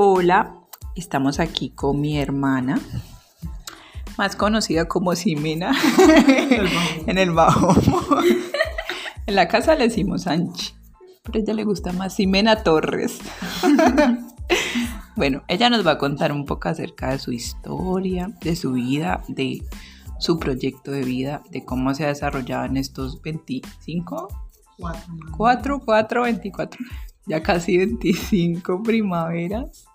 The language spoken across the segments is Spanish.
Hola, estamos aquí con mi hermana, más conocida como Simena, en el bajo. en la casa le decimos Anchi, pero a ella le gusta más Simena Torres. bueno, ella nos va a contar un poco acerca de su historia, de su vida, de su proyecto de vida, de cómo se ha desarrollado en estos 25, 4, 4, 24, ya casi 25 primaveras.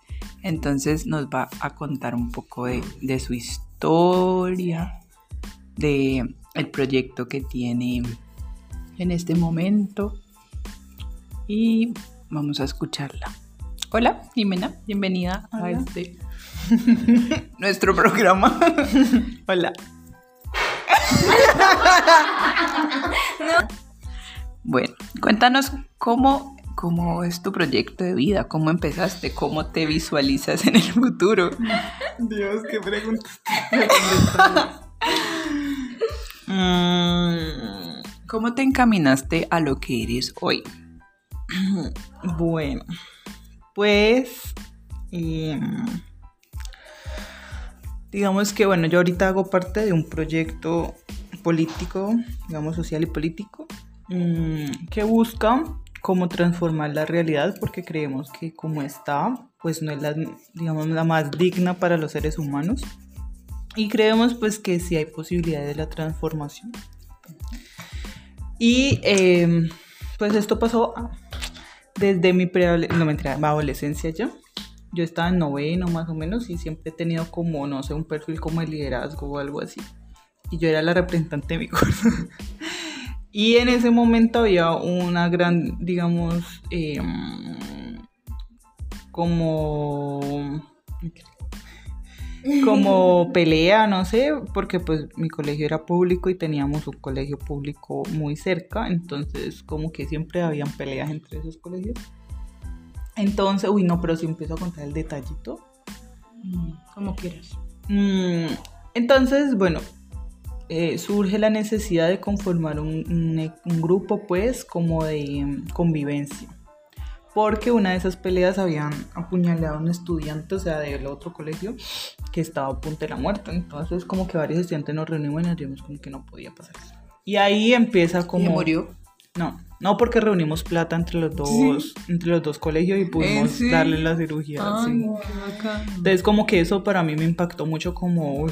Entonces nos va a contar un poco de, su historia, de el proyecto que tiene en este momento y vamos a escucharla. Hola, Jimena, bienvenida a este nuestro programa. Hola. Bueno, cuéntanos cómo, cómo es tu proyecto de vida, cómo empezaste, cómo te visualizas en el futuro. Dios, qué pregunta. Mm, ¿Cómo te encaminaste a lo que eres hoy? Bueno, pues em, digamos que bueno, yo ahorita hago parte de un proyecto político, digamos social y político, mm, que busca cómo transformar la realidad porque creemos que como está, pues no es la, digamos, la más digna para los seres humanos. Y creemos pues que sí hay posibilidades de la transformación. Y em, pues esto pasó desde mi no, adolescencia ya. Yo estaba en noveno más o menos y siempre he tenido como, no sé, un perfil como de liderazgo o algo así. Y yo era la representante de mi curso. y en ese momento había una gran, digamos, em, como como pelea, no sé, porque pues mi colegio era público y teníamos un colegio público muy cerca, entonces como que siempre habían peleas entre esos colegios. Entonces, uy, no, pero si empiezo a contar el detallito. Mm, como quieras. Mm, entonces, bueno, eh, surge la necesidad de conformar un, un grupo, pues, como de mm, convivencia porque una de esas peleas habían apuñalado a un estudiante, o sea, del otro colegio, que estaba a punto de la muerte. Entonces, como que varios estudiantes nos reunimos y nos dijimos como que no podía pasar eso. Y ahí empieza como... ¿Y murió? No, no porque reunimos plata entre los dos, entre los dos colegios y pudimos darle la cirugía. Ah, Entonces, como que eso para mí me impactó mucho como,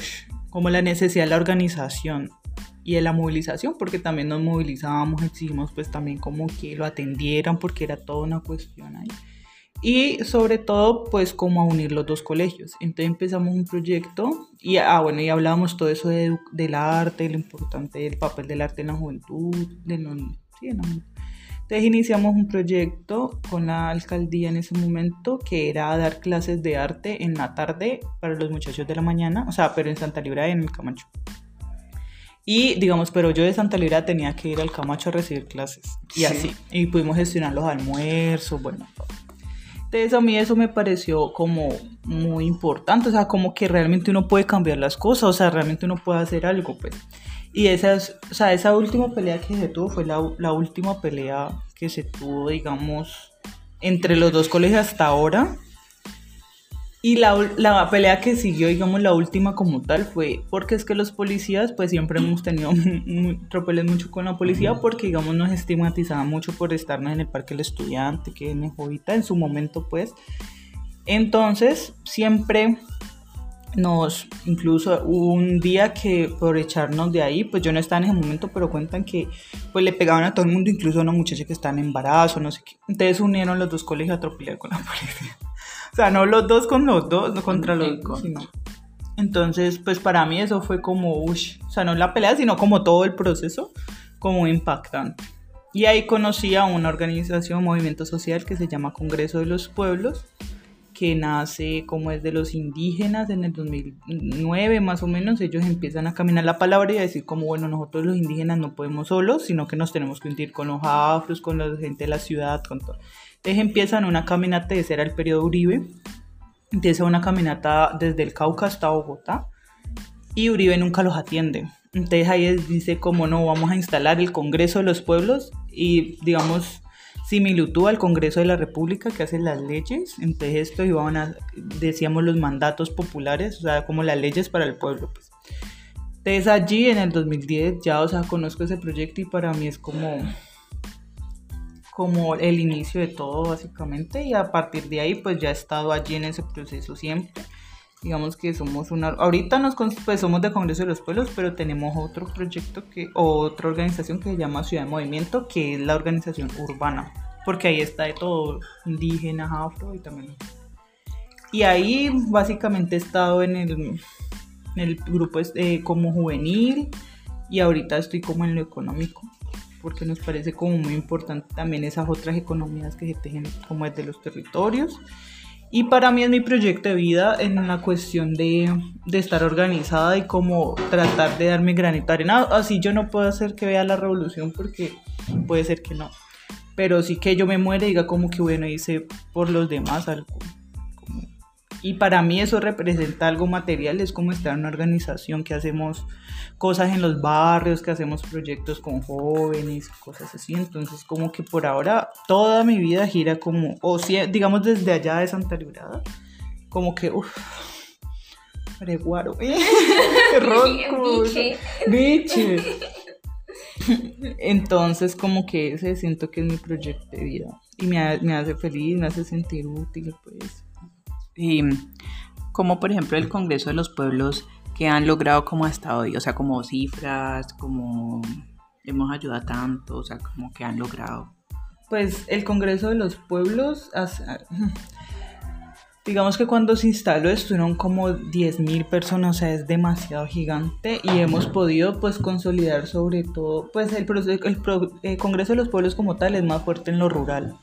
como la necesidad de la organización y de la movilización, porque también nos movilizábamos, exigimos pues también como que lo atendieran, porque era toda una cuestión ahí. Y sobre todo, pues como a unir los dos colegios. Entonces empezamos un proyecto y, ah, bueno, y hablábamos todo eso de, del arte, lo importante del papel del arte en la juventud, de sí, en la Entonces iniciamos un proyecto con la alcaldía en ese momento que era dar clases de arte en la tarde para los muchachos de la mañana, o sea, pero en Santa Libra y en el Camacho. Y digamos, pero yo de Santa Libra tenía que ir al Camacho a recibir clases. Y así. Y pudimos gestionar los almuerzos, bueno. Entonces a mí eso me pareció como muy importante, o sea, como que realmente uno puede cambiar las cosas, o sea, realmente uno puede hacer algo, pues. Y esa, o sea, esa última pelea que se tuvo fue la, la última pelea que se tuvo, digamos, entre los dos colegios hasta ahora. Y la, la, pelea que siguió, digamos, la última como tal fue porque es que los policías, pues siempre hemos tenido tropeles mucho con la policía porque, digamos, nos estigmatizaban mucho por estarnos en el parque del estudiante, que es mejorita en su momento, pues. Entonces, siempre nos, incluso un día que por echarnos de ahí, pues yo no estaba en ese momento, pero cuentan que pues le pegaban a todo el mundo, incluso a una muchacha que estaba en embarazo, no sé qué. Entonces unieron los dos colegios a atropellar con la policía. O sea, no los dos con los dos, no contra los dos, sino. Entonces, pues para mí eso fue como, uff, o sea, no la pelea, sino como todo el proceso, como impactante. Y ahí conocí a una organización, movimiento social que se llama Congreso de los Pueblos, que nace como es de los indígenas en el 2009 más o menos, ellos empiezan a caminar la palabra y a decir como, bueno, nosotros los indígenas no podemos solos, sino que nos tenemos que unir con los afros, con la gente de la ciudad, con todo. Entonces empiezan una caminata, ese era el periodo Uribe, empieza una caminata desde el Cauca hasta Bogotá y Uribe nunca los atiende. Entonces ahí dice como no, vamos a instalar el Congreso de los Pueblos y digamos similitud al Congreso de la República que hace las leyes. Entonces esto iban a, decíamos, los mandatos populares, o sea, como las leyes para el pueblo. Pues. Entonces allí en el 2010 ya, o sea, conozco ese proyecto y para mí es como como el inicio de todo básicamente y a partir de ahí pues ya he estado allí en ese proceso siempre. Digamos que somos una, ahorita nos pues somos de Congreso de los Pueblos, pero tenemos otro proyecto que, otra organización que se llama Ciudad de Movimiento, que es la organización urbana, porque ahí está de todo, indígenas, afro y también. Y ahí básicamente he estado en el, en el grupo eh, como juvenil y ahorita estoy como en lo económico porque nos parece como muy importante también esas otras economías que se tejen como desde los territorios. Y para mí es mi proyecto de vida en la cuestión de, de, estar organizada y como tratar de darme granito de arena. Así yo no puedo hacer que vea la revolución porque puede ser que no. Pero sí que yo me muere y diga como que bueno, hice por los demás algo. Y para mí eso representa algo material, es como estar en una organización que hacemos cosas en los barrios, que hacemos proyectos con jóvenes, cosas así. Entonces como que por ahora toda mi vida gira como, o si, digamos desde allá de Santa Librada, como que, uff, reguaro, biche. biche. Entonces como que ese siento que es mi proyecto de vida y me, me hace feliz, me hace sentir útil, pues. Y como por ejemplo el Congreso de los Pueblos que han logrado como hasta hoy, o sea, como cifras, como hemos ayudado tanto, o sea, como que han logrado. Pues el Congreso de los Pueblos, digamos que cuando se instaló estuvieron como 10.000 personas, o sea, es demasiado gigante y hemos podido pues consolidar sobre todo, pues el, el, el Congreso de los Pueblos como tal es más fuerte en lo rural.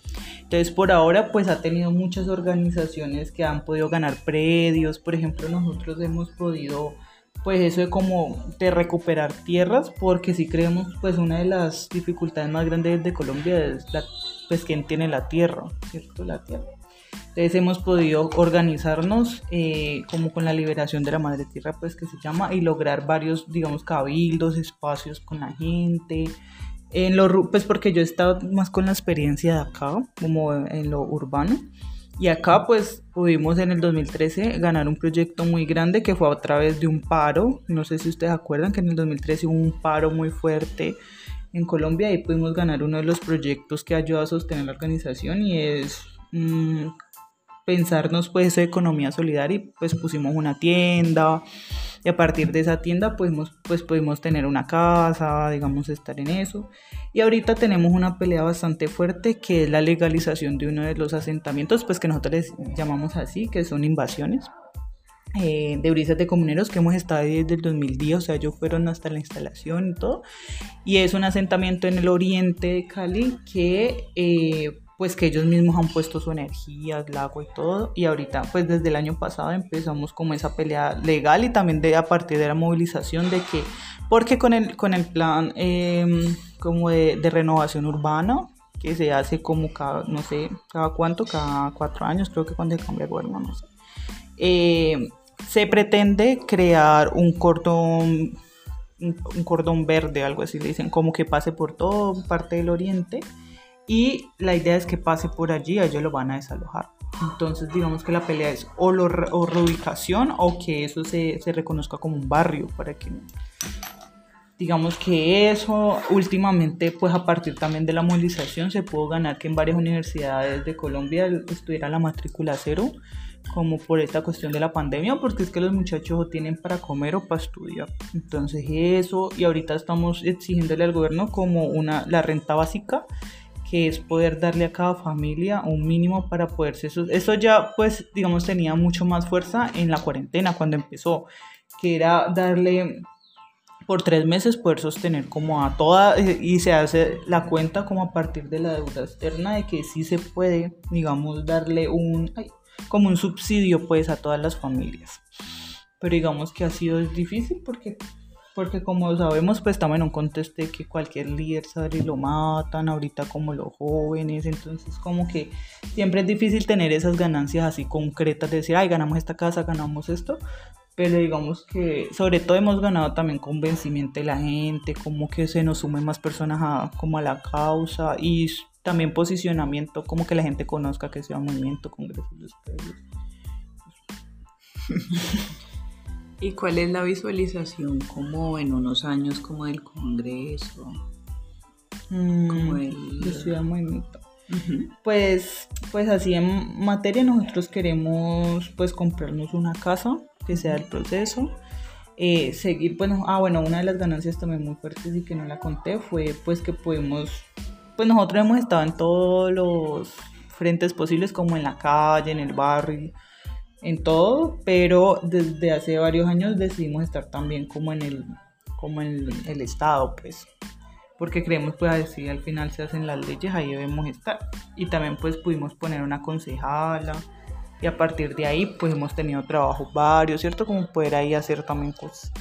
Entonces, por ahora, pues ha tenido muchas organizaciones que han podido ganar predios. Por ejemplo, nosotros hemos podido, pues eso de como de recuperar tierras, porque si creemos, pues una de las dificultades más grandes de Colombia es la, pues quién tiene la tierra, ¿cierto? La tierra. Entonces hemos podido organizarnos eh, como con la liberación de la madre tierra, pues que se llama, y lograr varios, digamos, cabildos, espacios con la gente, en lo, pues porque yo he estado más con la experiencia de acá, como en lo urbano. Y acá pues pudimos en el 2013 ganar un proyecto muy grande que fue a través de un paro. No sé si ustedes acuerdan que en el 2013 hubo un paro muy fuerte en Colombia y pudimos ganar uno de los proyectos que ayuda a sostener la organización y es mm, pensarnos pues economía solidaria y pues pusimos una tienda y a partir de esa tienda pudimos, pues pudimos tener una casa, digamos, estar en eso. Y ahorita tenemos una pelea bastante fuerte que es la legalización de uno de los asentamientos, pues que nosotros les llamamos así, que son invasiones. Eh, de brisas de comuneros que hemos estado desde el 2010, o sea, ellos fueron hasta la instalación y todo. Y es un asentamiento en el oriente de Cali que eh, pues que ellos mismos han puesto su energía, el agua y todo. Y ahorita, pues desde el año pasado empezamos como esa pelea legal y también de, a partir de la movilización de que, porque con el, con el plan em, como de, renovación urbana, que se hace como cada, no sé, cada cuánto, cada cuatro años, creo que cuando se cambia el gobierno, no sé. Eh, se pretende crear un cordón, un cordón verde, algo así, le dicen, como que pase por toda parte del oriente y la idea es que pase por allí, ellos lo van a desalojar. Entonces digamos que la pelea es o, lo, o reubicación o que eso se, se, reconozca como un barrio para que digamos que eso últimamente pues a partir también de la movilización se pudo ganar que en varias universidades de Colombia estuviera la matrícula cero como por esta cuestión de la pandemia, porque es que los muchachos tienen para comer o para estudiar. Entonces eso, y ahorita estamos exigiéndole al gobierno como una, la renta básica que es poder darle a cada familia un mínimo para poderse... Eso, ya, pues, digamos, tenía mucho más fuerza en la cuarentena cuando empezó, que era darle por tres meses poder sostener como a toda y se hace la cuenta como a partir de la deuda externa de que sí se puede digamos darle un como un subsidio pues a todas las familias. Pero digamos que ha sido difícil porque porque como sabemos, pues estamos en un contexto de que cualquier líder sale y lo matan, ahorita como los jóvenes, entonces como que siempre es difícil tener esas ganancias así concretas, de decir, ay, ganamos esta casa, ganamos esto, pero digamos que sobre todo hemos ganado también convencimiento de la gente, como que se nos sumen más personas a, como a la causa y también posicionamiento, como que la gente conozca que sea movimiento, congresos de ustedes. ¿Y cuál es la visualización como en unos años como del congreso? Mm, como el... de Ciudad Movimiento. Pues, pues así en materia nosotros queremos pues comprarnos una casa, que sea el proceso. Eh, seguir, bueno, ah bueno, una de las ganancias también muy fuertes y que no la conté fue pues que podemos, pues nosotros hemos estado en todos los frentes posibles como en la calle, en el barrio, en todo, pero desde hace varios años decidimos estar también como en el, como en el estado, pues porque creemos pues así al final se hacen las leyes, ahí debemos estar. Y también pues pudimos poner una concejala y a partir de ahí pues hemos tenido trabajos varios, ¿cierto? Como poder ahí hacer también cosas.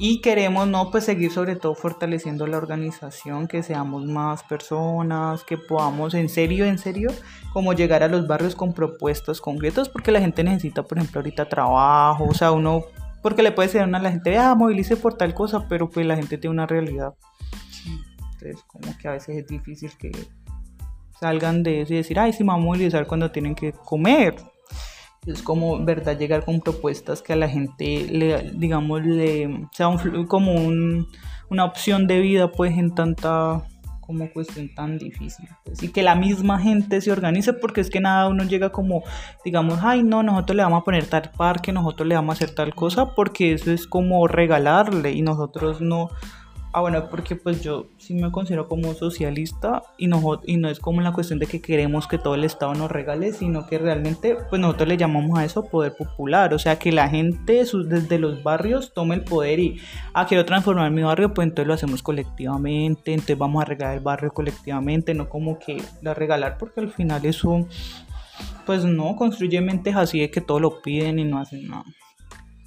Y queremos, ¿no? Pues seguir sobre todo fortaleciendo la organización, que seamos más personas, que podamos en serio, en serio, como llegar a los barrios con propuestas concretas, porque la gente necesita, por ejemplo, ahorita trabajo, o sea, uno, porque le puede decir a la gente, ah, movilice por tal cosa, pero pues la gente tiene una realidad entonces, como que a veces es difícil que salgan de eso y decir, ay, sí, vamos a movilizar cuando tienen que comer. Es como, ¿verdad? Llegar con propuestas que a la gente, le, digamos, le sea como una opción de vida, pues, en tanta como cuestión tan difícil. Pues, y que la misma gente se organice, porque es que nada, uno llega como, digamos, ay, no, nosotros le vamos a poner tal parque, nosotros le vamos a hacer tal cosa, porque eso es como regalarle y nosotros no Ah, bueno, porque pues yo sí me considero como socialista y no, y no es como la cuestión de que queremos que todo el Estado nos regale, sino que realmente pues nosotros le llamamos a eso poder popular, o sea, que la gente desde los barrios tome el poder y, ah, quiero transformar mi barrio, pues entonces lo hacemos colectivamente, entonces vamos a regalar el barrio colectivamente, no como que la regalar, porque al final eso, pues no, construye mentes así de que todo lo piden y no hacen nada.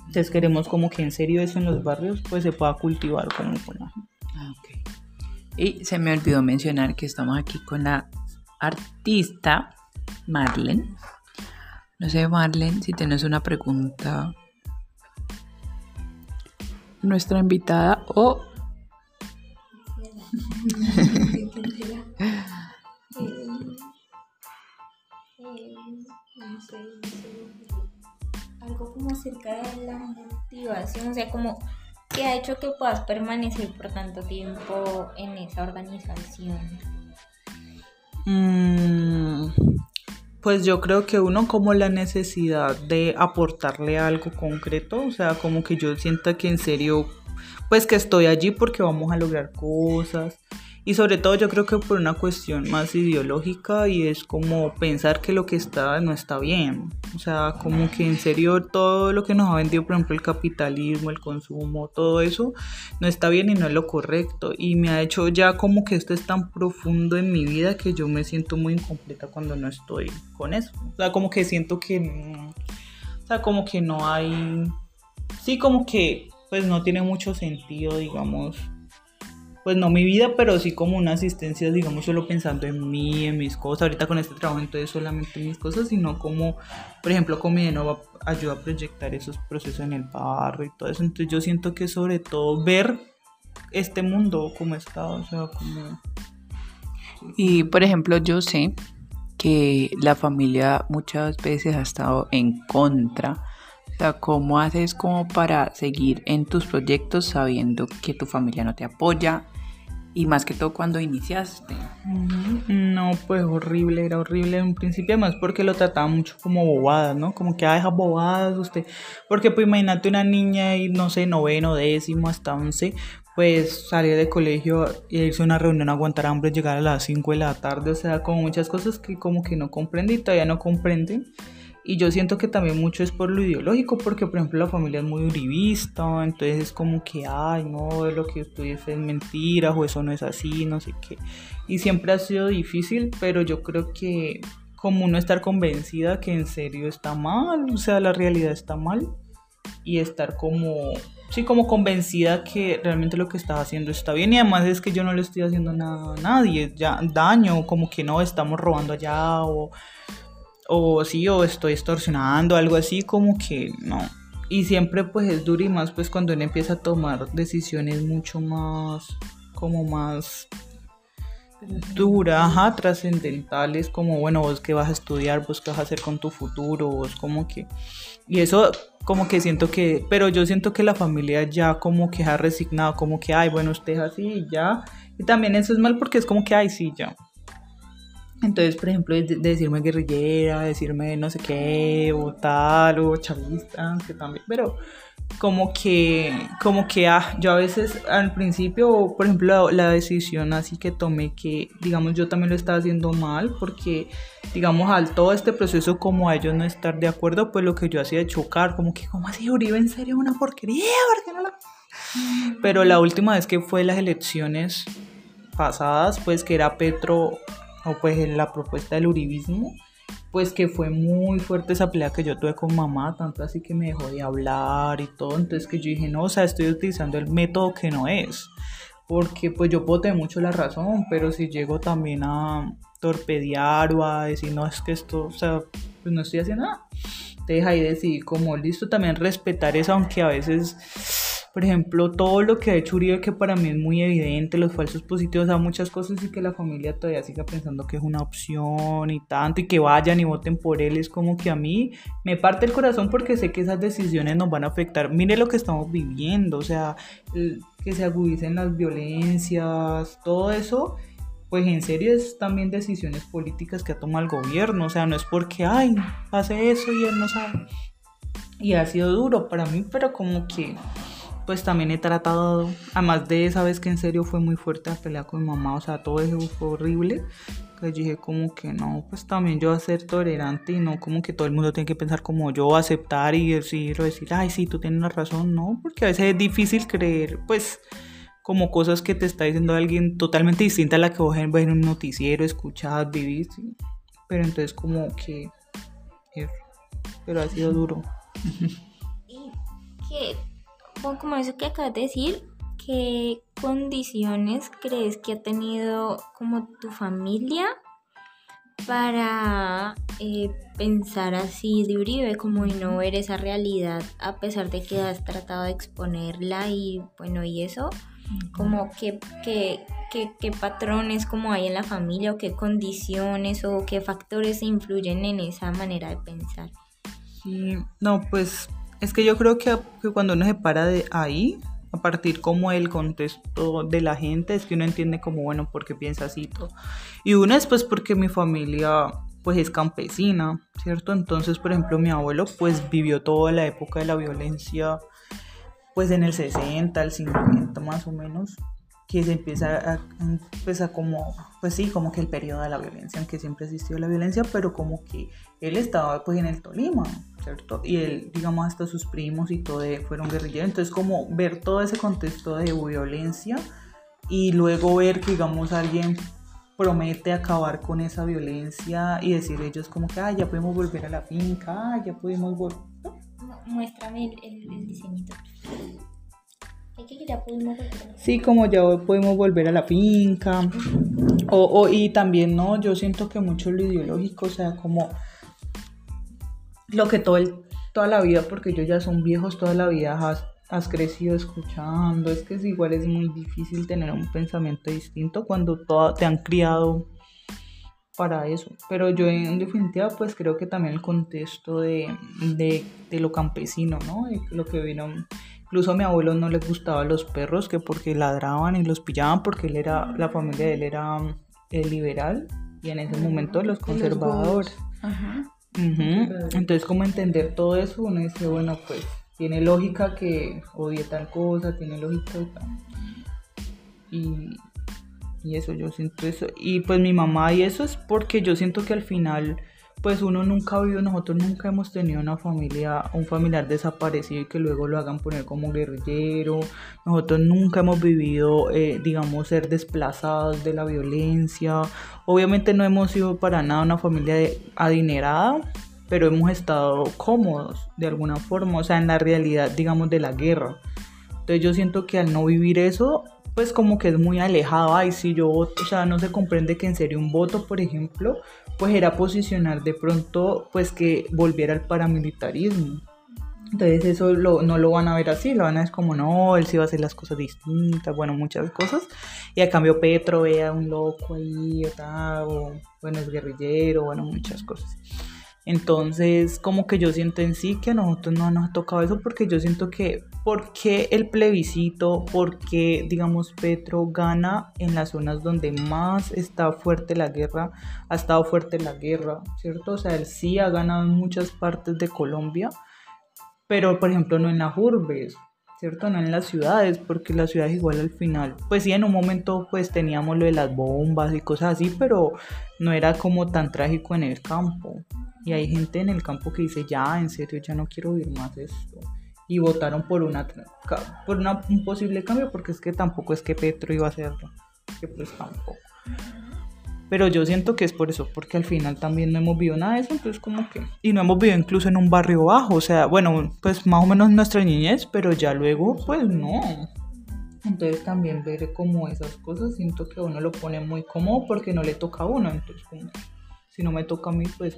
Entonces queremos como que en serio eso en los barrios pues se pueda cultivar como con la ah, Y se me olvidó mencionar que estamos aquí con la artista Marlene. No sé, Marlene, si tienes una pregunta. Nuestra invitada o... algo como acerca de la motivación, o sea, como que ha hecho que puedas permanecer por tanto tiempo en esa organización. Mm, pues yo creo que uno como la necesidad de aportarle algo concreto, o sea, como que yo sienta que en serio, pues que estoy allí porque vamos a lograr cosas y sobre todo yo creo que por una cuestión más ideológica y es como pensar que lo que está no está bien. O sea, como que en serio todo lo que nos ha vendido, por ejemplo, el capitalismo, el consumo, todo eso no está bien y no es lo correcto. Y me ha hecho ya como que esto es tan profundo en mi vida que yo me siento muy incompleta cuando no estoy con eso. O sea, como que siento que... o sea, como que no hay... Sí, como que pues no tiene mucho sentido, digamos, pues no mi vida, pero sí como una asistencia, digamos, solo pensando en mí, en mis cosas. Ahorita con este trabajo entonces solamente en mis cosas, sino como, por ejemplo, con mi nuevo ayuda a proyectar esos procesos en el barrio y todo eso. Entonces yo siento que sobre todo ver este mundo como está, o sea, como... Y por ejemplo, yo sé que la familia muchas veces ha estado en contra. O sea, ¿cómo haces como para seguir en tus proyectos sabiendo que tu familia no te apoya, y más que todo cuando iniciaste. No, pues horrible, era horrible en un principio, además porque lo trataba mucho como bobadas, ¿no? Como que, ah, deja bobadas usted. Porque pues imagínate una niña y no sé, noveno, décimo, hasta once, pues salir de colegio irse a una reunión, aguantar hambre, llegar a las cinco de la tarde, o sea, como muchas cosas que como que no comprende y todavía no comprenden. Y yo siento que también mucho es por lo ideológico, porque por ejemplo la familia es muy uribista, entonces es como que, ay, no, lo que usted dice es mentira, o eso no es así, no sé qué. Y siempre ha sido difícil, pero yo creo que como uno estar convencida que en serio está mal, o sea, la realidad está mal, y estar como, sí, como convencida que realmente lo que estaba haciendo está bien, y además es que yo no le estoy haciendo nada a nadie, ya daño, como que no, estamos robando allá, o o sí, o estoy extorsionando, algo así, como que no. Y siempre pues es duro y más pues cuando uno empieza a tomar decisiones mucho más, como más, dura, ajá, trascendentales, como, bueno, vos qué vas a estudiar, vos qué vas a hacer con tu futuro, vos como que... Y eso como que siento que, pero yo siento que la familia ya como que ha resignado, como que, ay, bueno, usted es así y ya. Y también eso es mal porque es como que, ay, sí, ya. Entonces, por ejemplo, decirme guerrillera, decirme no sé qué, o tal, o chavista, que también, pero como que, como que, ah, yo a veces al principio, por ejemplo, la, decisión así que tomé que, digamos, yo también lo estaba haciendo mal, porque, digamos, al todo este proceso, como a ellos no estar de acuerdo, pues lo que yo hacía de chocar, como que, ¿cómo así Uribe en serio una porquería? ¿Por qué no la... Pero la última vez que fue las elecciones pasadas, pues que era Petro, o pues la propuesta del uribismo, pues que fue muy fuerte esa pelea que yo tuve con mamá, tanto así que me dejó de hablar y todo, entonces que yo dije, no, o sea, estoy utilizando el método que no es, porque pues yo puedo tener mucho la razón, pero si llego también a torpedear o a decir, no, es que esto, o sea, pues no estoy haciendo nada, te deja ahí decir como listo, también respetar eso, aunque a veces por ejemplo, todo lo que ha hecho Uribe, que para mí es muy evidente, los falsos positivos, a muchas cosas y que la familia todavía siga pensando que es una opción y tanto, y que vayan y voten por él, es como que a mí me parte el corazón porque sé que esas decisiones nos van a afectar. Mire lo que estamos viviendo, o sea, que se agudicen las violencias, todo eso pues en serio es también decisiones políticas que toma el gobierno, o sea, no es porque, ay, hace eso y él no sabe. Y ha sido duro para mí, pero como que pues también he tratado, además de esa vez que en serio fue muy fuerte la pelea con mi mamá, o sea, todo eso fue horrible, que dije como que no, pues también yo voy a ser tolerante y no como que todo el mundo tiene que pensar como yo, aceptar y decir, o decir, ay, sí, tú tienes la razón, no, porque a veces es difícil creer, pues, como cosas que te está diciendo alguien totalmente distinta a la que vos ves en un noticiero, escuchas, vivís, pero entonces como que, pero ha sido duro. ¿Y qué? Como eso que acabas de decir, ¿qué condiciones crees que ha tenido como tu familia para eh, pensar así de Uribe, como y no ver esa realidad a pesar de que has tratado de exponerla y bueno, y eso? Como qué, qué, qué, patrones como hay en la familia o qué condiciones o qué factores influyen en esa manera de pensar. Sí, no, pues es que yo creo que, cuando uno se para de ahí, a partir como el contexto de la gente, es que uno entiende como, bueno, por qué piensa así todo. Y uno es pues porque mi familia pues es campesina, ¿cierto? Entonces, por ejemplo, mi abuelo pues vivió toda la época de la violencia pues en el 60, el 50 más o menos, que se empieza a, empieza como, pues sí, como que el periodo de la violencia, aunque siempre existió la violencia, pero como que él estaba pues en el Tolima, ¿cierto? Y él, digamos, hasta sus primos y todo fueron guerrilleros. Entonces, como ver todo ese contexto de violencia y luego ver que, digamos, alguien promete acabar con esa violencia y decir ellos como que, ah, ya podemos volver a la finca, ah, ya pudimos volver. Muéstrame el, el, diseñito. Sí, como ya podemos volver a la finca. O, o, y también, ¿no? Yo siento que mucho lo ideológico, o sea, como lo que todo el, toda la vida, porque yo ya son viejos, toda la vida has, has crecido escuchando, es que es igual es muy difícil tener un pensamiento distinto cuando todo, te han criado para eso. Pero yo en definitiva pues creo que también el contexto de, de, de lo campesino, ¿no? lo que vino... Incluso a mi abuelo no le gustaban los perros, que porque ladraban y los pillaban, porque él era, la familia de él era eh, liberal y en ese momento los conservadores. Ajá. Entonces, como entender todo eso, uno dice, bueno, pues tiene lógica que odie tal cosa, tiene lógica y, y eso, yo siento eso. Y pues mi mamá y eso es porque yo siento que al final pues uno nunca ha vivido, nosotros nunca hemos tenido una familia, un familiar desaparecido y que luego lo hagan poner como guerrillero, nosotros nunca hemos vivido, eh, digamos, ser desplazados de la violencia, obviamente no hemos sido para nada una familia adinerada, pero hemos estado cómodos de alguna forma, o sea, en la realidad, digamos, de la guerra. Entonces yo siento que al no vivir eso, pues como que es muy alejado, ay, si yo voto, o sea, no se comprende que en serio un voto, por ejemplo, pues era posicionar de pronto pues que volviera al paramilitarismo. Entonces eso no lo van a ver así, lo van a ver como, no, él sí va a hacer las cosas distintas, bueno, muchas cosas. Y a cambio Petro vea un loco ahí, o, bueno, es guerrillero, bueno, muchas cosas. Entonces, como que yo siento en sí que a nosotros no nos ha tocado eso porque yo siento que, ¿por qué el plebiscito? ¿Por qué, digamos, Petro gana en las zonas donde más está fuerte la guerra? Ha estado fuerte la guerra, ¿cierto? O sea, él sí ha ganado en muchas partes de Colombia, pero por ejemplo no en las urbes, ¿cierto? No en las ciudades, porque las ciudades igual al final, pues sí, en un momento pues teníamos lo de las bombas y cosas así, pero no era como tan trágico en el campo. Y hay gente en el campo que dice, ya, en serio, ya no quiero vivir más esto. Y votaron por, una, por un posible cambio, porque es que tampoco es que Petro iba a hacerlo. Que pues tampoco. Pero yo siento que es por eso, porque al final también no hemos vivido nada de eso, entonces como que... Y no hemos vivido incluso en un barrio bajo, o sea, bueno, pues más o menos nuestra niñez, pero ya luego, pues no. Entonces también ver como esas cosas, siento que uno lo pone muy cómodo porque no le toca a uno, entonces como si no me toca a mí, pues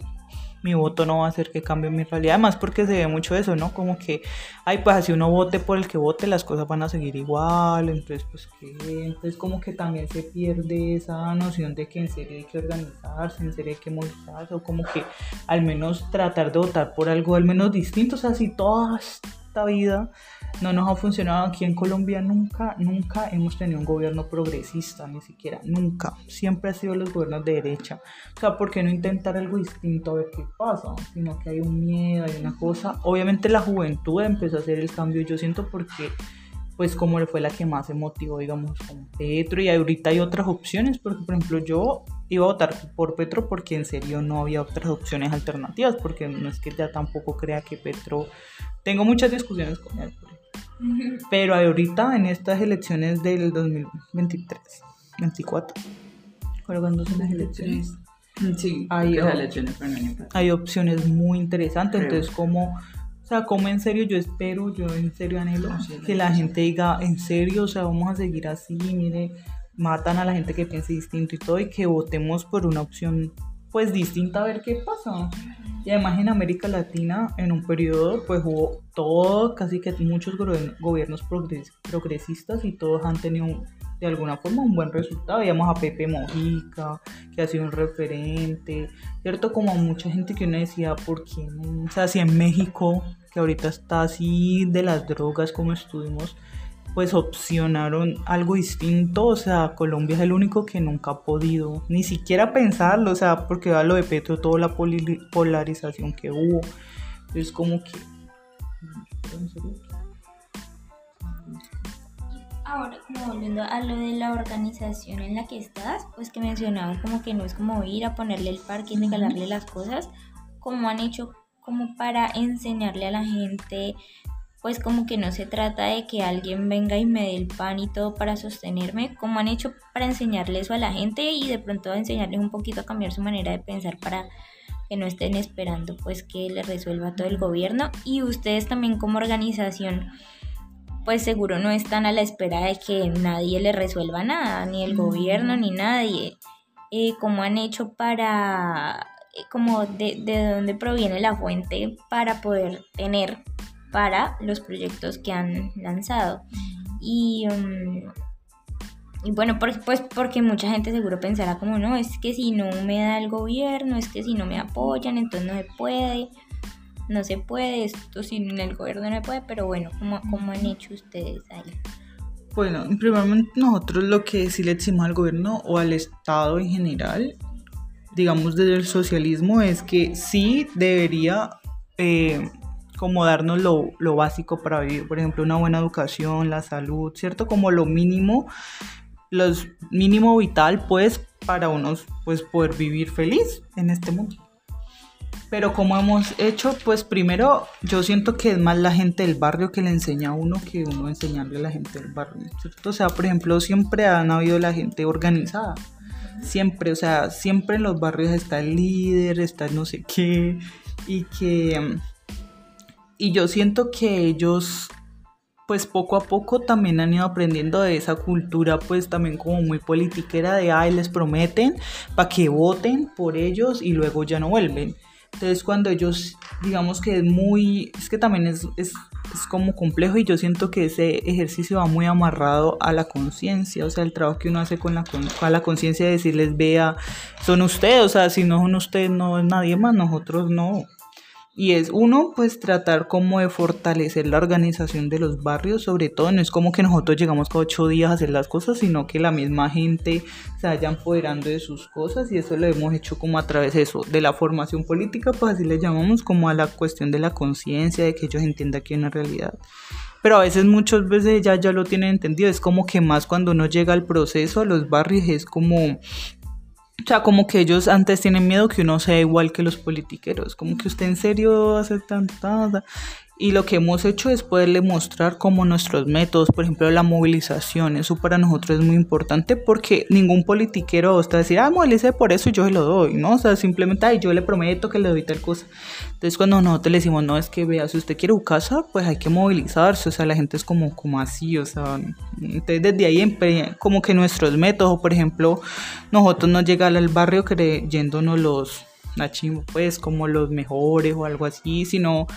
mi voto no va a hacer que cambie mi realidad. Además porque se ve mucho eso, ¿no? Como que, ay, pues así uno vote por el que vote, las cosas van a seguir igual. Entonces, pues que, entonces como que también se pierde esa noción de que en serio hay que organizarse, en serio hay que movilizarse, o como que al menos tratar de votar por algo al menos distinto. O sea, si toda esta vida no nos ha funcionado aquí en Colombia nunca, nunca hemos tenido un gobierno progresista, ni siquiera, nunca. Siempre ha sido los gobiernos de derecha. O sea, ¿por qué no intentar algo distinto a ver qué pasa? Sino que hay un miedo, hay una cosa. Obviamente la juventud empezó a hacer el cambio, yo siento porque pues como fue la que más se motivó, digamos, con Petro y ahorita hay otras opciones, porque por ejemplo yo iba a votar por Petro porque en serio no había otras opciones alternativas, porque no es que ya tampoco crea que Petro, tengo muchas discusiones con él, pero ahorita en estas elecciones del 2023, 24, ¿cuándo son las elecciones? Sí, hay, hay opciones muy interesantes, entonces como... O sea, como en serio yo espero, yo en serio anhelo que la gente diga, en serio, o sea, vamos a seguir así, mire, matan a la gente que piense distinto y todo, y que votemos por una opción pues distinta a ver qué pasa. Y además en América Latina, en un periodo, pues hubo todo, casi que muchos gobiernos progresistas y todos han tenido de alguna forma un buen resultado. Veíamos a Pepe Mojica, que ha sido un referente, ¿cierto? Como mucha gente que uno decía, ¿por qué no? O sea, si en México, que ahorita está así de las drogas como estuvimos, pues opcionaron algo distinto, o sea, Colombia es el único que nunca ha podido ni siquiera pensarlo, o sea, porque va lo de Petro, toda la polarización que hubo, es como que... Ahora, como volviendo a lo de la organización en la que estás, pues que mencionabas como que no es como ir a ponerle el parque y regalarle las cosas, como han hecho como para enseñarle a la gente pues como que no se trata de que alguien venga y me dé el pan y todo para sostenerme, como han hecho para enseñarle eso a la gente y de pronto enseñarles un poquito a cambiar su manera de pensar para que no estén esperando pues que le resuelva todo el gobierno y ustedes también como organización pues seguro no están a la espera de que nadie le resuelva nada, ni el gobierno ni nadie. Eh, como han hecho para, eh, como de, de dónde proviene la fuente para poder tener para los proyectos que han lanzado. Y, y bueno, pues porque mucha gente seguro pensará como, no, es que si no me da el gobierno, es que si no me apoyan, entonces no se puede, no se puede, esto sin el gobierno no se puede, pero bueno, ¿cómo, cómo han hecho ustedes ahí? Bueno, primeramente nosotros lo que sí le decimos al gobierno o al Estado en general, digamos desde el socialismo, es que sí debería eh, como darnos lo, lo, básico para vivir, por ejemplo, una buena educación, la salud, ¿cierto? Como lo mínimo, los mínimo vital, pues, para unos, pues, poder vivir feliz en este mundo. Pero como hemos hecho, pues primero yo siento que es más la gente del barrio que le enseña a uno que uno enseñarle a la gente del barrio, ¿cierto? O sea, por ejemplo, siempre han habido la gente organizada, siempre, o sea, siempre en los barrios está el líder, está no sé qué, y que y yo siento que ellos pues poco a poco también han ido aprendiendo de esa cultura pues también como muy politiquera de ay les prometen para que voten por ellos y luego ya no vuelven Entonces cuando ellos, digamos que es muy, es que también es, es, es como complejo y yo siento que ese ejercicio va muy amarrado a la conciencia, o sea, el trabajo que uno hace con la, con la conciencia de decirles, vea, son ustedes, o sea, si no son ustedes, no es nadie más, nosotros no. Y es uno, pues tratar como de fortalecer la organización de los barrios, sobre todo no es como que nosotros llegamos cada ocho días a hacer las cosas, sino que la misma gente se vaya empoderando de sus cosas y eso lo hemos hecho como a través de eso, de la formación política, pues así le llamamos como a la cuestión de la conciencia, de que ellos entiendan que hay una realidad. Pero a veces muchas veces ya, ya lo tienen entendido, es como que más cuando uno llega al proceso a los barrios es como o sea, como que ellos antes tienen miedo que uno sea igual que los politiqueros, como que usted en serio hace tanta... Y lo que hemos hecho es poderle mostrar como nuestros métodos, por ejemplo, la movilización. Eso para nosotros es muy importante porque ningún politiquero está a decir, ah, movilice por eso y yo se lo doy, ¿no? O sea, simplemente, ay, yo le prometo que le doy tal cosa. Entonces, cuando nosotros le decimos, no, es que vea, si usted quiere un casa, pues hay que movilizarse. O sea, la gente es como, como así, o sea, entonces desde ahí, como que nuestros métodos, por ejemplo, nosotros no llegar al barrio creyéndonos los chimbo, pues como los mejores o algo así, sino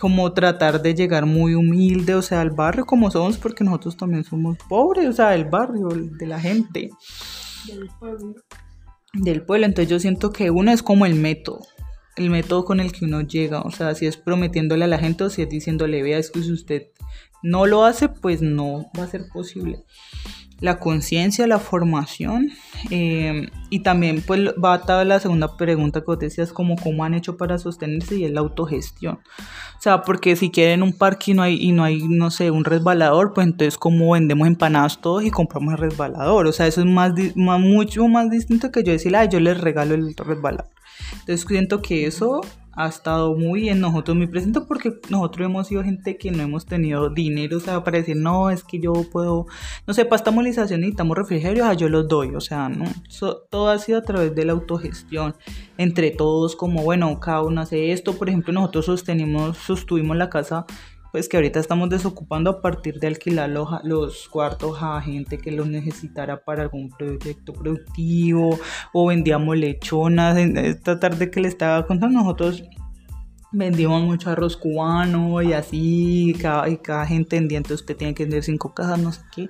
como tratar de llegar muy humilde, o sea, al barrio como somos, porque nosotros también somos pobres, o sea, el barrio, de la gente. Del pueblo. Del pueblo, entonces yo siento que uno es como el método, el método con el que uno llega, o sea, si es prometiéndole a la gente o si es diciéndole, vea, es que si usted no lo hace, pues no va a ser posible la conciencia, la formación eh, y también pues va a la segunda pregunta que vos decías como cómo han hecho para sostenerse y es la autogestión. O sea, porque si quieren un parque y no hay, y no hay, no sé, un resbalador, pues entonces como vendemos empanadas todos y compramos el resbalador. O sea, eso es más, mucho más distinto que yo decir, ay, yo les regalo el resbalador. Entonces siento que eso ha estado muy en nosotros muy presente porque nosotros hemos sido gente que no hemos tenido dinero, o sea, para decir, no, es que yo puedo, no sé, para esta movilización necesitamos refrigerios, ah, yo los doy, o sea, no, todo ha sido a través de la autogestión, entre todos, como, bueno, cada uno hace esto, por ejemplo, nosotros sostenimos, sostuvimos la casa pues que ahorita estamos desocupando a partir de alquilar los, cuartos a gente que los necesitara para algún proyecto productivo o vendíamos lechonas. Esta tarde que le estaba contando, nosotros vendíamos mucho arroz cubano y así, y cada, y cada gente vendía, entonces usted tiene que vender cinco cajas, no sé qué.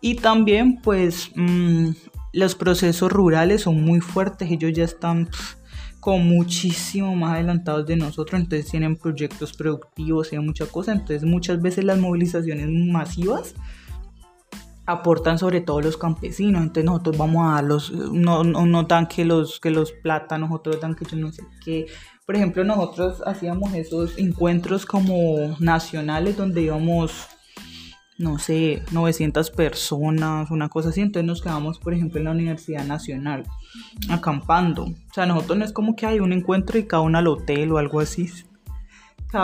Y también pues mm, los procesos rurales son muy fuertes, ellos ya están muchísimo más adelantados de nosotros, entonces tienen proyectos productivos, y mucha cosa, entonces muchas veces las movilizaciones masivas aportan sobre todo los campesinos, entonces nosotros vamos a los, no, no, no dan que los, que los plátanos, otros dan que yo no sé qué, por ejemplo nosotros hacíamos esos encuentros como nacionales donde íbamos no sé, 900 personas, una cosa así. Entonces nos quedamos, por ejemplo, en la Universidad Nacional, acampando. O sea, nosotros no es como que hay un encuentro y cada uno al hotel o algo así.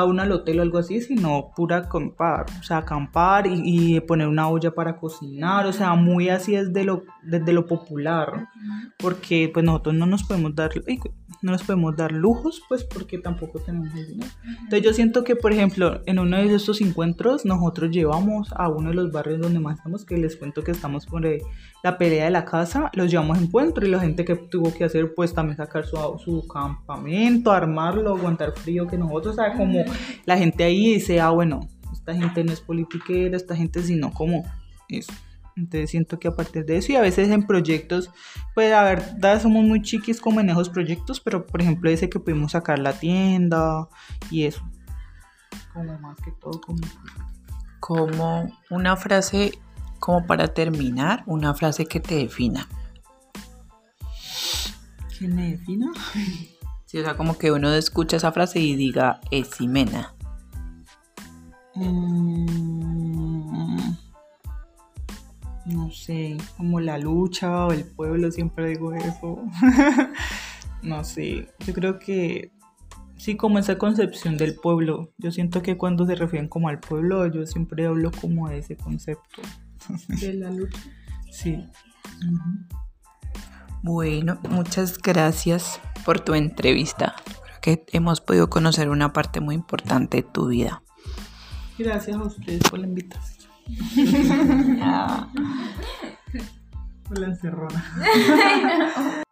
Uno al hotel o algo así, sino pura acampar. O sea, acampar y, poner una olla para cocinar. O sea, muy así es de lo, desde lo popular. Porque pues nosotros no nos podemos dar no nos podemos dar lujos, pues porque tampoco tenemos dinero. Entonces yo siento que, por ejemplo, en uno de estos encuentros nosotros llevamos a uno de los barrios donde más estamos, que les cuento que estamos por la pelea de la casa, los llevamos a encuentro y la gente que tuvo que hacer pues también sacar su, su campamento, armarlo, aguantar frío que nosotros, o sea, como la gente ahí dice, ah, bueno, esta gente no es politiquera, esta gente sino como eso. Entonces siento que a partir de eso y a veces en proyectos, pues la verdad somos muy chiquis como en esos proyectos, pero por ejemplo ese que pudimos sacar la tienda y eso. Como más que todo como... Como una frase, como para terminar, una frase que te defina. ¿Que me defina? Sí, o sea, como que uno escucha esa frase y diga, es Ximena. Mm no sé, como la lucha o el pueblo, siempre digo eso. no sé, yo creo que sí, como esa concepción del pueblo. Yo siento que cuando se refieren como al pueblo, yo siempre hablo como de ese concepto. De la lucha. Sí. Bueno, muchas gracias por tu entrevista. Creo que hemos podido conocer una parte muy importante de tu vida. Gracias a ustedes por la invitación. Por la encerrona.